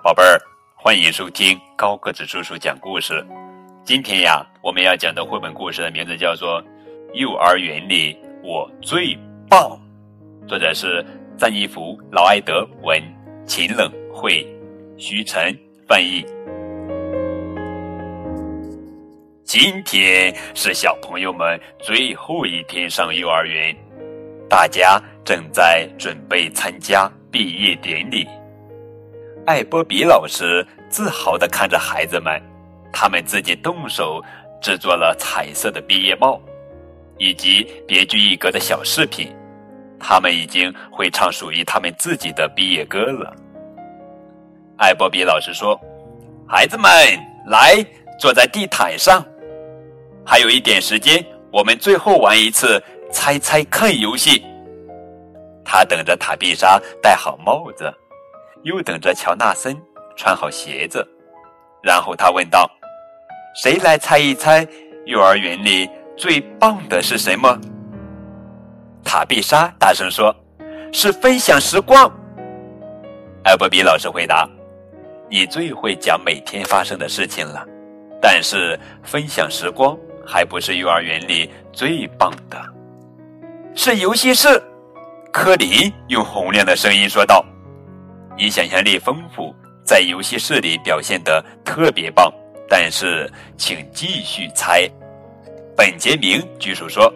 宝贝儿，欢迎收听高个子叔叔讲故事。今天呀，我们要讲的绘本故事的名字叫做《幼儿园里我最棒》，作者是赞一福、劳埃德文、秦冷绘，徐晨翻译。今天是小朋友们最后一天上幼儿园，大家正在准备参加毕业典礼。艾波比老师自豪地看着孩子们，他们自己动手制作了彩色的毕业帽，以及别具一格的小饰品。他们已经会唱属于他们自己的毕业歌了。艾波比老师说：“孩子们，来，坐在地毯上。还有一点时间，我们最后玩一次猜猜看游戏。”他等着塔碧莎戴好帽子。又等着乔纳森穿好鞋子，然后他问道：“谁来猜一猜，幼儿园里最棒的是什么？”塔碧莎大声说：“是分享时光。”艾伯比老师回答：“你最会讲每天发生的事情了，但是分享时光还不是幼儿园里最棒的，是游戏室。”科林用洪亮的声音说道。你想象力丰富，在游戏室里表现的特别棒，但是请继续猜。本杰明举手说：“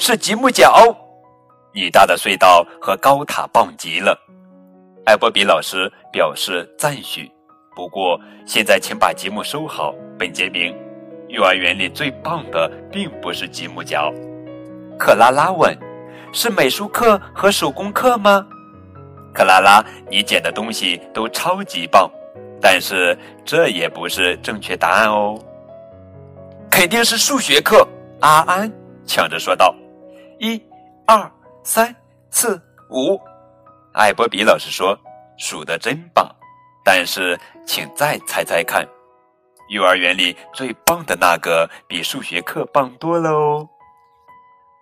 是积木角。”你搭的隧道和高塔棒极了。艾波比老师表示赞许。不过现在请把积木收好，本杰明。幼儿园里最棒的并不是积木角。克拉拉问：“是美术课和手工课吗？”克拉拉，你捡的东西都超级棒，但是这也不是正确答案哦。肯定是数学课，阿安抢着说道。一、二、三、四、五，艾伯比老师说数的真棒，但是请再猜猜看，幼儿园里最棒的那个比数学课棒多了哦。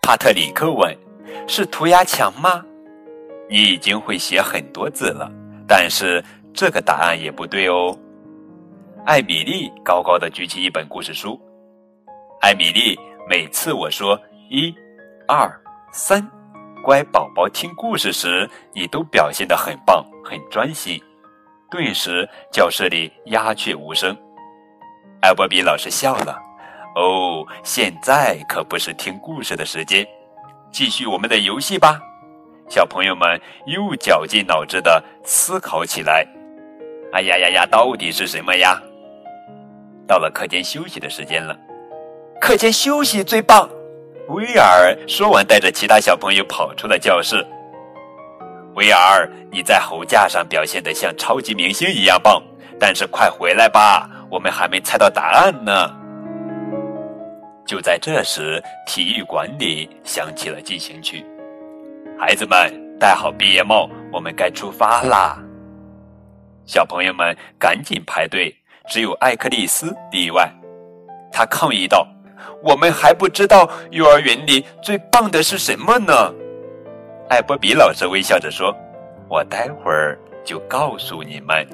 帕特里克问：“是涂鸦墙吗？”你已经会写很多字了，但是这个答案也不对哦。艾米丽高高的举起一本故事书。艾米丽，每次我说一、二、三，乖宝宝听故事时，你都表现得很棒，很专心。顿时教室里鸦雀无声。艾伯比老师笑了。哦，现在可不是听故事的时间，继续我们的游戏吧。小朋友们又绞尽脑汁的思考起来。哎呀呀呀，到底是什么呀？到了课间休息的时间了。课间休息最棒。威尔说完，带着其他小朋友跑出了教室。威尔，你在猴架上表现的像超级明星一样棒，但是快回来吧，我们还没猜到答案呢。就在这时，体育馆里响起了进行曲。孩子们戴好毕业帽，我们该出发啦！小朋友们赶紧排队，只有艾克利斯例外。他抗议道：“我们还不知道幼儿园里最棒的是什么呢。”艾波比老师微笑着说：“我待会儿就告诉你们。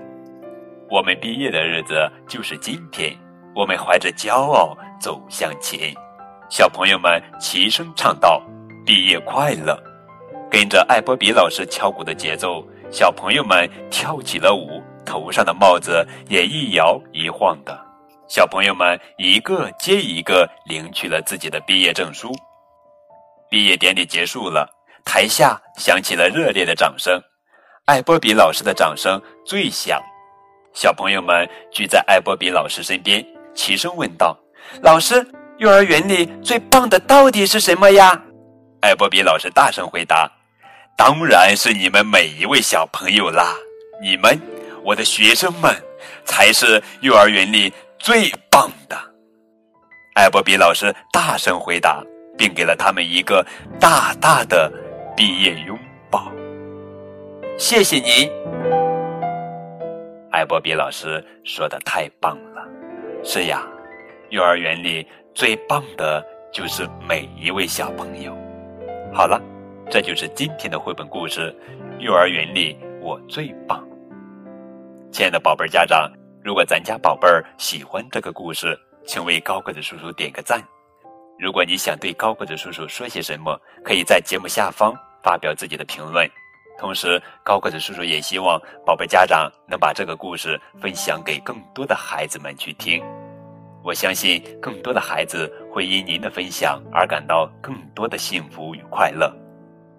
我们毕业的日子就是今天，我们怀着骄傲走向前。”小朋友们齐声唱道：“毕业快乐！”跟着艾波比老师敲鼓的节奏，小朋友们跳起了舞，头上的帽子也一摇一晃的。小朋友们一个接一个领取了自己的毕业证书。毕业典礼结束了，台下响起了热烈的掌声。艾波比老师的掌声最响。小朋友们聚在艾波比老师身边，齐声问道：“老师，幼儿园里最棒的到底是什么呀？”艾波比老师大声回答。当然是你们每一位小朋友啦！你们，我的学生们，才是幼儿园里最棒的。艾伯比老师大声回答，并给了他们一个大大的毕业拥抱。谢谢您，艾伯比老师说的太棒了。是呀，幼儿园里最棒的就是每一位小朋友。好了。这就是今天的绘本故事，《幼儿园里我最棒》。亲爱的宝贝儿家长，如果咱家宝贝儿喜欢这个故事，请为高个子叔叔点个赞。如果你想对高个子叔叔说些什么，可以在节目下方发表自己的评论。同时，高个子叔叔也希望宝贝家长能把这个故事分享给更多的孩子们去听。我相信更多的孩子会因您的分享而感到更多的幸福与快乐。